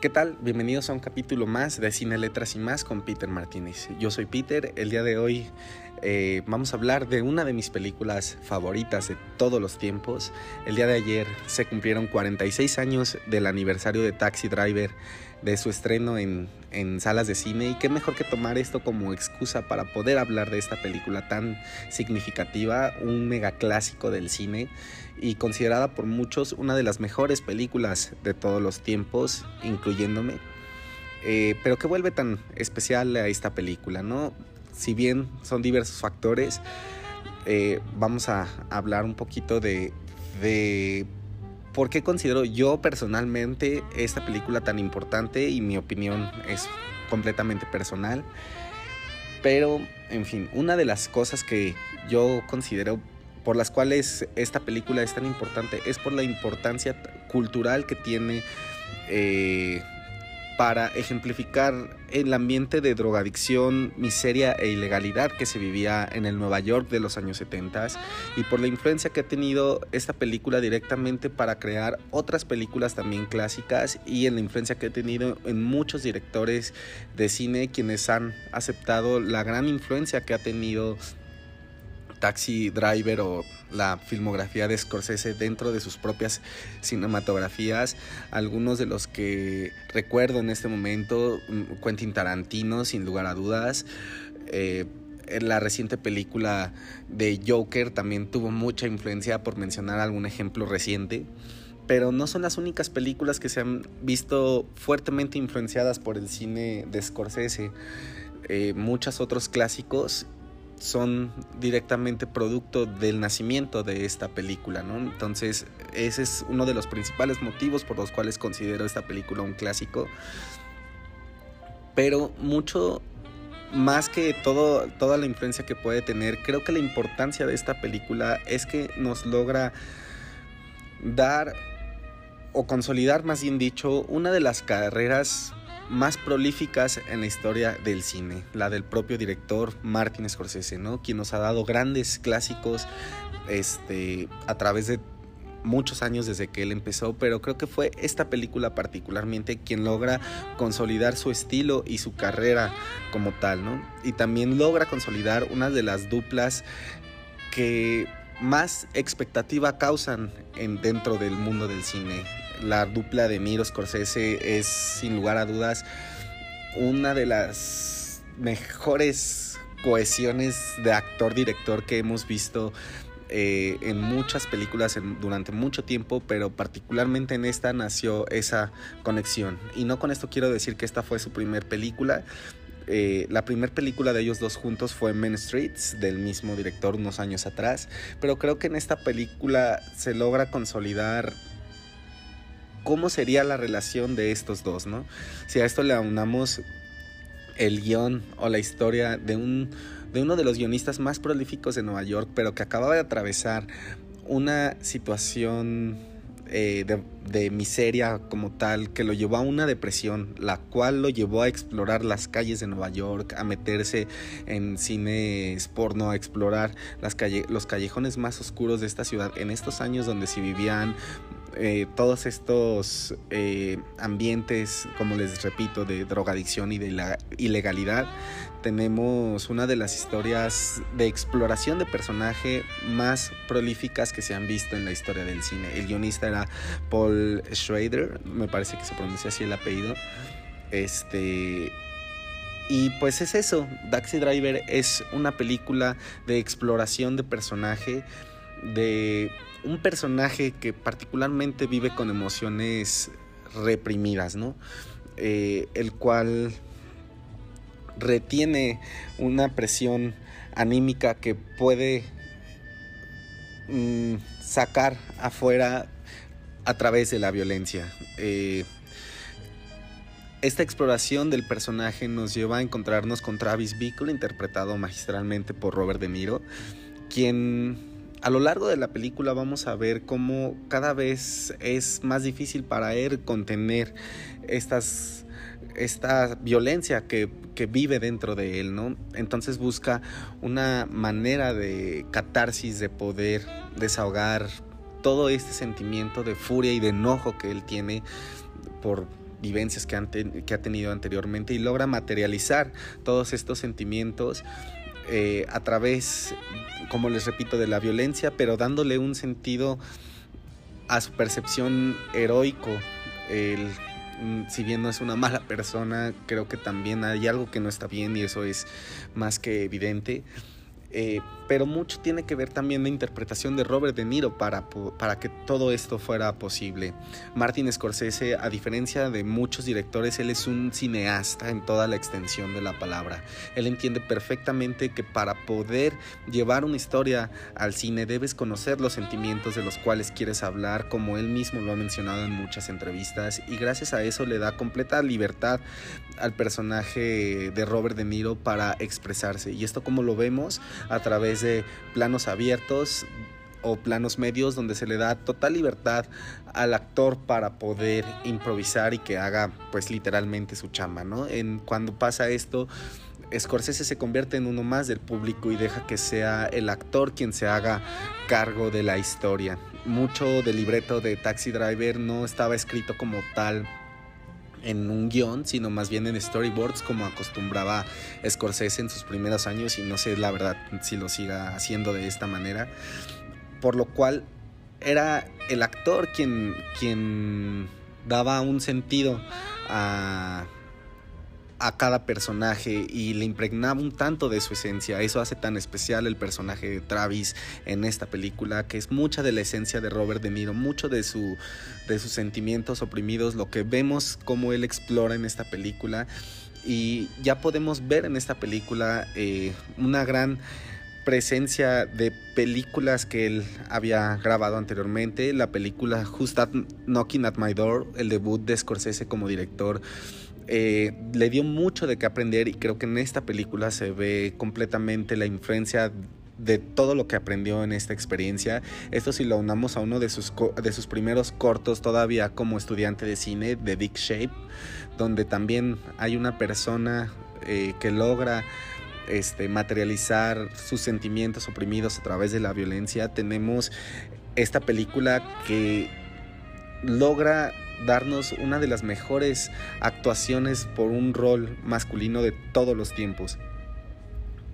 ¿Qué tal? Bienvenidos a un capítulo más de Cine, Letras y más con Peter Martínez. Yo soy Peter, el día de hoy eh, vamos a hablar de una de mis películas favoritas de todos los tiempos. El día de ayer se cumplieron 46 años del aniversario de Taxi Driver, de su estreno en, en salas de cine y qué mejor que tomar esto como excusa para poder hablar de esta película tan significativa, un mega clásico del cine y considerada por muchos una de las mejores películas de todos los tiempos, incluyéndome. Eh, pero que vuelve tan especial a esta película, ¿no? Si bien son diversos factores, eh, vamos a hablar un poquito de, de por qué considero yo personalmente esta película tan importante y mi opinión es completamente personal. Pero, en fin, una de las cosas que yo considero por las cuales esta película es tan importante es por la importancia cultural que tiene eh, para ejemplificar el ambiente de drogadicción, miseria e ilegalidad que se vivía en el Nueva York de los años 70 y por la influencia que ha tenido esta película directamente para crear otras películas también clásicas y en la influencia que ha tenido en muchos directores de cine quienes han aceptado la gran influencia que ha tenido Taxi Driver o la filmografía de Scorsese dentro de sus propias cinematografías. Algunos de los que recuerdo en este momento, mm, Quentin Tarantino, sin lugar a dudas. Eh, la reciente película de Joker también tuvo mucha influencia, por mencionar algún ejemplo reciente. Pero no son las únicas películas que se han visto fuertemente influenciadas por el cine de Scorsese. Eh, muchos otros clásicos son directamente producto del nacimiento de esta película, ¿no? Entonces, ese es uno de los principales motivos por los cuales considero esta película un clásico. Pero mucho más que todo, toda la influencia que puede tener, creo que la importancia de esta película es que nos logra dar o consolidar, más bien dicho, una de las carreras más prolíficas en la historia del cine, la del propio director Martin Scorsese, ¿no? Quien nos ha dado grandes clásicos este, a través de muchos años desde que él empezó, pero creo que fue esta película particularmente quien logra consolidar su estilo y su carrera como tal, ¿no? Y también logra consolidar una de las duplas que más expectativa causan en, dentro del mundo del cine la dupla de Miro Scorsese es sin lugar a dudas una de las mejores cohesiones de actor-director que hemos visto eh, en muchas películas durante mucho tiempo, pero particularmente en esta nació esa conexión. Y no con esto quiero decir que esta fue su primer película. Eh, la primera película de ellos dos juntos fue Men Streets, del mismo director unos años atrás, pero creo que en esta película se logra consolidar cómo sería la relación de estos dos, ¿no? Si a esto le aunamos el guion o la historia de, un, de uno de los guionistas más prolíficos de Nueva York, pero que acababa de atravesar una situación eh, de, miseria como tal, que lo llevó a una depresión, la cual lo llevó a explorar las calles de Nueva York, a meterse en cines porno, a explorar los callejones más oscuros de esta ciudad, en estos años donde se vivían eh, todos estos eh, ambientes, como les repito, de drogadicción y de la ilegalidad, tenemos una de las historias de exploración de personaje más prolíficas que se han visto en la historia del cine. El guionista era Paul Schrader, me parece que se pronuncia así el apellido. Este. Y pues es eso, Taxi Driver es una película de exploración de personaje, de un personaje que particularmente vive con emociones reprimidas, ¿no? Eh, el cual retiene una presión anímica que puede mm, sacar afuera a través de la violencia. Eh, esta exploración del personaje nos lleva a encontrarnos con Travis Bickle, interpretado magistralmente por Robert De Niro, quien a lo largo de la película vamos a ver cómo cada vez es más difícil para él contener estas, esta violencia que, que, vive dentro de él, ¿no? Entonces busca una manera de catarsis, de poder desahogar todo este sentimiento de furia y de enojo que él tiene por vivencias que, que ha tenido anteriormente y logra materializar todos estos sentimientos eh, a través, como les repito, de la violencia, pero dándole un sentido a su percepción heroico. Mm, si bien no es una mala persona, creo que también hay algo que no está bien y eso es más que evidente. Eh, pero mucho tiene que ver también la interpretación de Robert De Niro para, para que todo esto fuera posible. Martin Scorsese, a diferencia de muchos directores, él es un cineasta en toda la extensión de la palabra. Él entiende perfectamente que para poder llevar una historia al cine debes conocer los sentimientos de los cuales quieres hablar, como él mismo lo ha mencionado en muchas entrevistas, y gracias a eso le da completa libertad al personaje de Robert De Niro para expresarse. Y esto como lo vemos a través de planos abiertos o planos medios donde se le da total libertad al actor para poder improvisar y que haga pues literalmente su chamba, ¿no? En cuando pasa esto Scorsese se convierte en uno más del público y deja que sea el actor quien se haga cargo de la historia. Mucho del libreto de Taxi Driver no estaba escrito como tal en un guion, sino más bien en storyboards como acostumbraba Scorsese en sus primeros años y no sé la verdad si lo siga haciendo de esta manera. Por lo cual era el actor quien, quien daba un sentido a a cada personaje y le impregnaba un tanto de su esencia. Eso hace tan especial el personaje de Travis en esta película, que es mucha de la esencia de Robert De Niro, mucho de, su, de sus sentimientos oprimidos, lo que vemos como él explora en esta película. Y ya podemos ver en esta película eh, una gran presencia de películas que él había grabado anteriormente. La película Just Knocking at My Door, el debut de Scorsese como director eh, le dio mucho de qué aprender y creo que en esta película se ve completamente la influencia de todo lo que aprendió en esta experiencia. Esto si lo unamos a uno de sus, de sus primeros cortos todavía como estudiante de cine, de Dick Shape, donde también hay una persona eh, que logra este, materializar sus sentimientos oprimidos a través de la violencia. Tenemos esta película que logra darnos una de las mejores actuaciones por un rol masculino de todos los tiempos.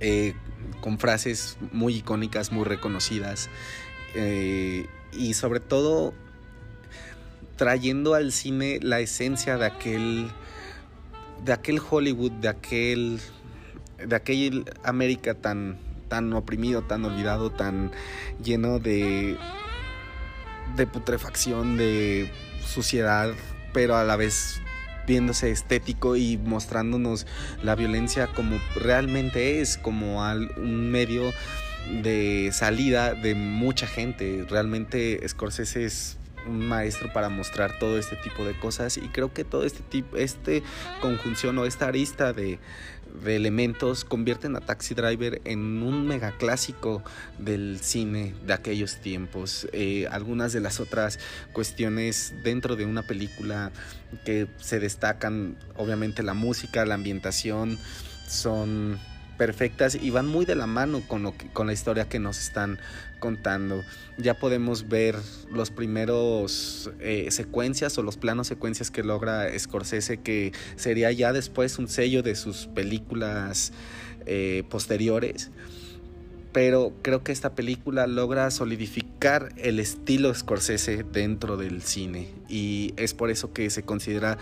Eh, con frases muy icónicas, muy reconocidas. Eh, y sobre todo trayendo al cine la esencia de aquel. de aquel Hollywood, de aquel. de aquel América tan. tan oprimido, tan olvidado, tan lleno de. de putrefacción, de suciedad, pero a la vez viéndose estético y mostrándonos la violencia como realmente es, como un medio de salida de mucha gente. Realmente Scorsese es un maestro para mostrar todo este tipo de cosas y creo que todo este tipo, este conjunción o esta arista de, de elementos convierten a Taxi Driver en un megaclásico del cine de aquellos tiempos. Eh, algunas de las otras cuestiones dentro de una película que se destacan, obviamente la música, la ambientación, son perfectas y van muy de la mano con, lo con la historia que nos están contando. Ya podemos ver los primeros eh, secuencias o los planos secuencias que logra Scorsese, que sería ya después un sello de sus películas eh, posteriores. Pero creo que esta película logra solidificar el estilo Scorsese dentro del cine y es por eso que se considera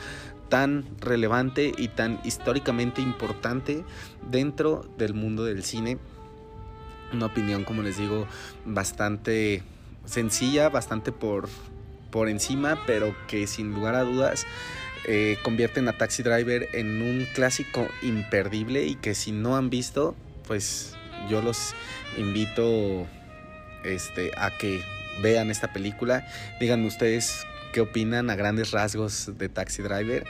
tan relevante y tan históricamente importante dentro del mundo del cine. Una opinión, como les digo, bastante sencilla, bastante por, por encima, pero que sin lugar a dudas eh, convierten a Taxi Driver en un clásico imperdible y que si no han visto, pues yo los invito este, a que vean esta película. Díganme ustedes qué opinan a grandes rasgos de Taxi Driver.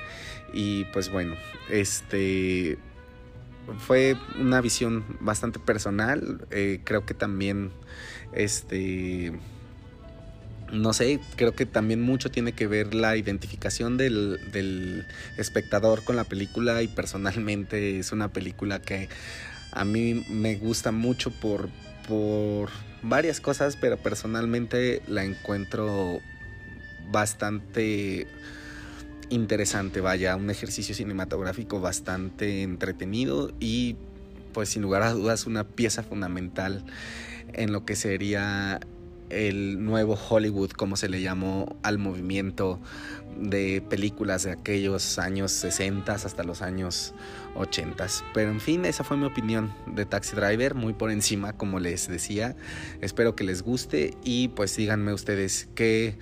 Y pues bueno, este fue una visión bastante personal. Eh, creo que también, este, no sé, creo que también mucho tiene que ver la identificación del, del espectador con la película y personalmente es una película que a mí me gusta mucho por, por varias cosas, pero personalmente la encuentro bastante interesante, vaya, un ejercicio cinematográfico bastante entretenido y pues sin lugar a dudas una pieza fundamental en lo que sería el nuevo Hollywood, como se le llamó al movimiento de películas de aquellos años 60 hasta los años 80. Pero en fin, esa fue mi opinión de Taxi Driver, muy por encima, como les decía. Espero que les guste y pues díganme ustedes qué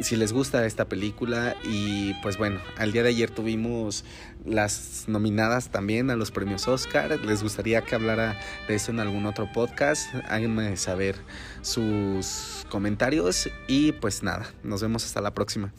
si les gusta esta película y pues bueno, al día de ayer tuvimos las nominadas también a los premios Oscar. ¿Les gustaría que hablara de eso en algún otro podcast? Háganme saber sus comentarios y pues nada, nos vemos hasta la próxima.